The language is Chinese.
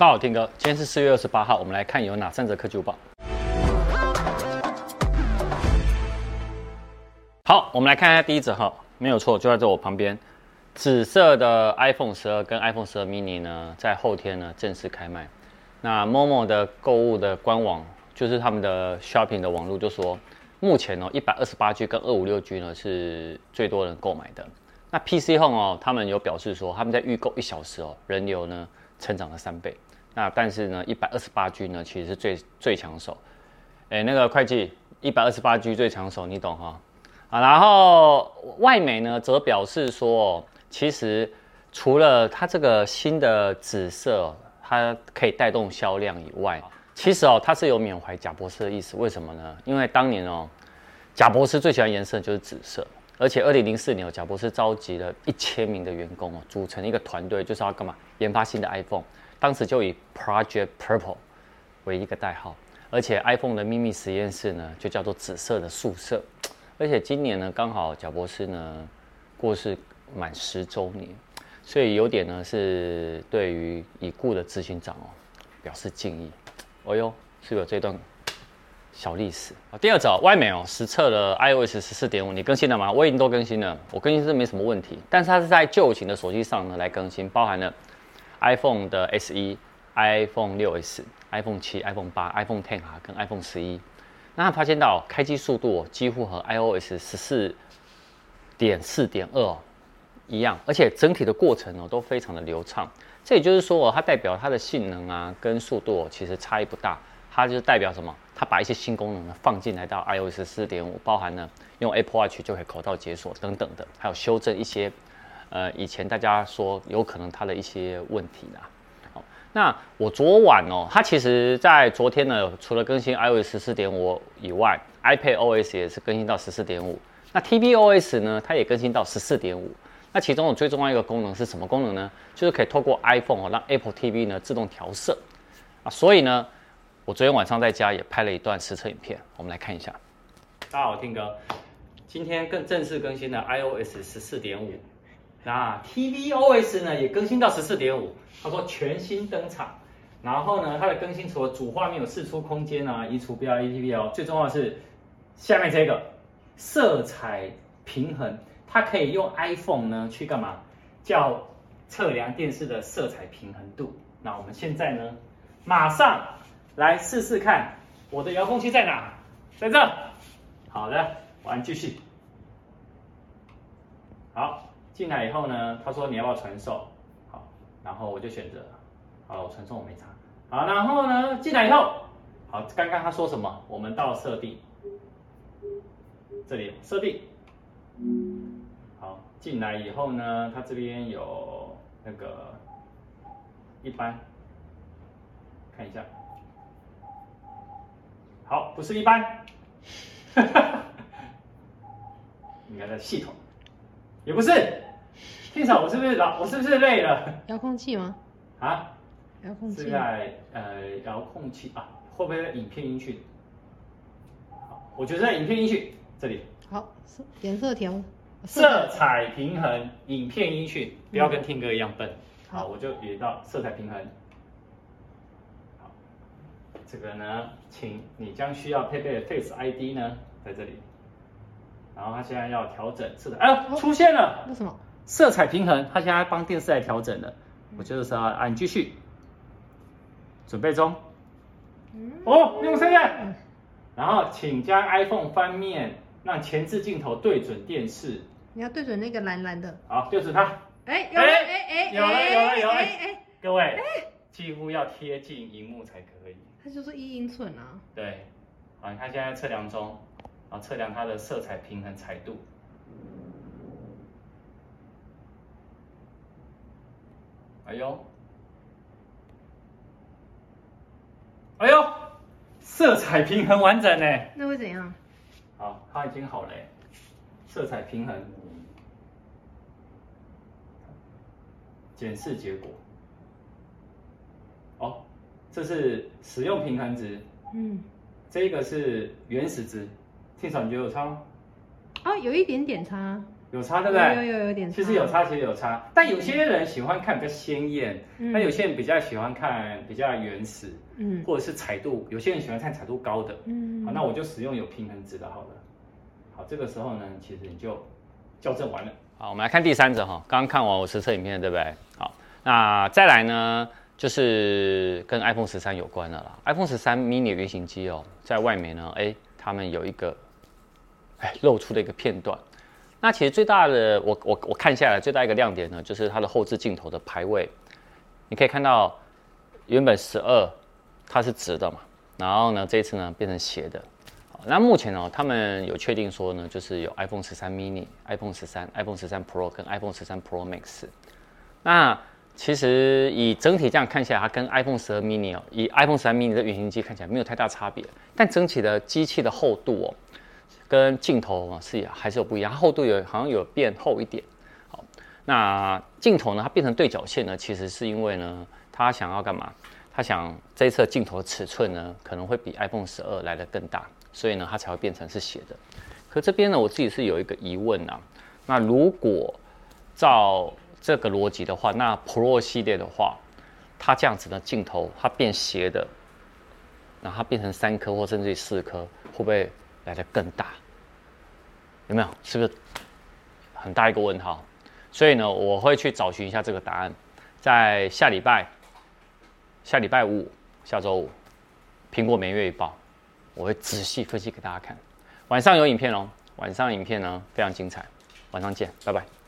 大家好，天哥，今天是四月二十八号，我们来看有哪三则科技午报。好，我们来看一下第一则哈，没有错，就在这我旁边，紫色的 iPhone 十二跟 iPhone 十二 mini 呢，在后天呢正式开卖。那 Momo 的购物的官网，就是他们的 Shopping 的网络，就说目前哦，一百二十八 G 跟二五六 G 呢是最多人购买的。那 PC Home 哦，他们有表示说，他们在预购一小时哦，人流呢成长了三倍。那但是呢，一百二十八 G 呢，其实是最最抢手。哎，那个会计，一百二十八 G 最抢手，你懂哈？啊，然后外媒呢则表示说，其实除了它这个新的紫色，它可以带动销量以外，其实哦，它是有缅怀贾博士的意思。为什么呢？因为当年哦，贾博士最喜欢颜色就是紫色，而且二零零四年哦，贾伯斯召集了一千名的员工哦，组成一个团队，就是要干嘛？研发新的 iPhone。当时就以 Project Purple 为一个代号，而且 iPhone 的秘密实验室呢，就叫做紫色的宿舍。而且今年呢，刚好贾伯斯呢过世满十周年，所以有点呢是对于已故的执行长哦表示敬意。哦哟，是有这段小历史啊。第二则，外媒哦实测了 iOS 十四点五，你更新了吗？我已经都更新了，我更新是没什么问题，但是它是在旧型的手机上呢来更新，包含了。iPhone 的 SE、iPhone 6s、iPhone 7、iPhone 8、iPhone X 啊，跟 iPhone 11，那他发现到开机速度几乎和 iOS 十四点四点二一样，而且整体的过程哦都非常的流畅。这也就是说哦，它代表它的性能啊跟速度其实差异不大。它就代表什么？它把一些新功能呢放进来到 iOS 四点五，包含呢用 Apple Watch 就可以口罩解锁等等的，还有修正一些。呃，以前大家说有可能它的一些问题啦。好，那我昨晚哦，它其实在昨天呢，除了更新 iOS 十四点五以外，iPad OS 也是更新到十四点五。那 tvOS 呢，它也更新到十四点五。那其中我最重要一个功能是什么功能呢？就是可以透过 iPhone 哦，让 Apple TV 呢自动调色啊。所以呢，我昨天晚上在家也拍了一段实测影片，我们来看一下。大家好，我 Tim 哥，今天更正式更新的 iOS 十四点五。那 tvOS 呢也更新到十四点五，他说全新登场，然后呢它的更新除了主画面有四出空间啊，移除 BLE/TPL，最重要的是下面这个色彩平衡，它可以用 iPhone 呢去干嘛？叫测量电视的色彩平衡度。那我们现在呢马上来试试看，我的遥控器在哪？在这。好的，我们继续。好。进来以后呢，他说你要不要传送？好，然后我就选择，好，我传送我没查。好，然后呢，进来以后，好，刚刚他说什么？我们到设定，这里设定，好，进来以后呢，他这边有那个一般，看一下，好，不是一般，应该在系统，也不是。天嫂，我是不是老？我是不是累了？遥控器吗？啊？遥控器。是在呃遥控器啊？会不会在影片音讯？好，我觉得在影片音讯这里。好，颜色调。色彩平衡，影片音讯，不要跟听歌一样笨。嗯、好，我就移到色彩平衡。好，这个呢，请你将需要配备的 Face ID 呢，在这里。然后它现在要调整色彩，哎呦，出现了。为什么？色彩平衡，它现在帮电视来调整了。我就是说啊，你继续，准备中。哦，用声音。然后，请将 iPhone 翻面，让前置镜头对准电视。你要对准那个蓝蓝的。好，对准它。哎，有了，哎哎，有了，有了，有了。哎，各位，几乎要贴近荧幕才可以。它就是一英寸啊。对。好，你看现在测量中，然后测量它的色彩平衡彩度。哎呦，哎呦，色彩平衡完整呢？那会怎样？好，它已经好了，色彩平衡，检视结果。哦，这是使用平衡值。嗯，这个是原始值。天嫂，你觉得有差吗？哦，有一点点差。有差对不对？有有有，有点差。其实有差，其实有差。但有些人喜欢看比较鲜艳，那、嗯、有些人比较喜欢看比较原始，嗯，或者是彩度。有些人喜欢看彩度高的，嗯，好，那我就使用有平衡值的，好了。好，这个时候呢，其实你就校正完了。好，我们来看第三者哈，刚刚看完我实测影片，对不对？好，那再来呢，就是跟 iPhone 十三有关的啦。iPhone 十三 mini 原型机哦，在外面呢，哎，他们有一个，哎，露出的一个片段。那其实最大的，我我我看下来最大一个亮点呢，就是它的后置镜头的排位。你可以看到，原本十二它是直的嘛，然后呢这次呢变成斜的。那目前呢，他们有确定说呢，就是有 iPhone 十三 mini、iPhone 十三、iPhone 十三 Pro 跟 iPhone 十三 Pro Max。那其实以整体这样看起来，它跟 iPhone 十二 mini 哦，以 iPhone 十二 mini 的原型机看起来没有太大差别，但整体的机器的厚度哦。跟镜头啊是还是有不一样，厚度有好像有变厚一点。好，那镜头呢，它变成对角线呢，其实是因为呢，它想要干嘛？它想这一侧镜头的尺寸呢，可能会比 iPhone 十二来得更大，所以呢，它才会变成是斜的。可这边呢，我自己是有一个疑问啊。那如果照这个逻辑的话，那 Pro 系列的话，它这样子的镜头它变斜的，那它变成三颗或甚至于四颗，会不会？来得更大，有没有？是不是很大一个问号？所以呢，我会去找寻一下这个答案，在下礼拜，下礼拜五，下周五，苹果每月一报，我会仔细分析给大家看。晚上有影片哦，晚上影片呢非常精彩，晚上见，拜拜。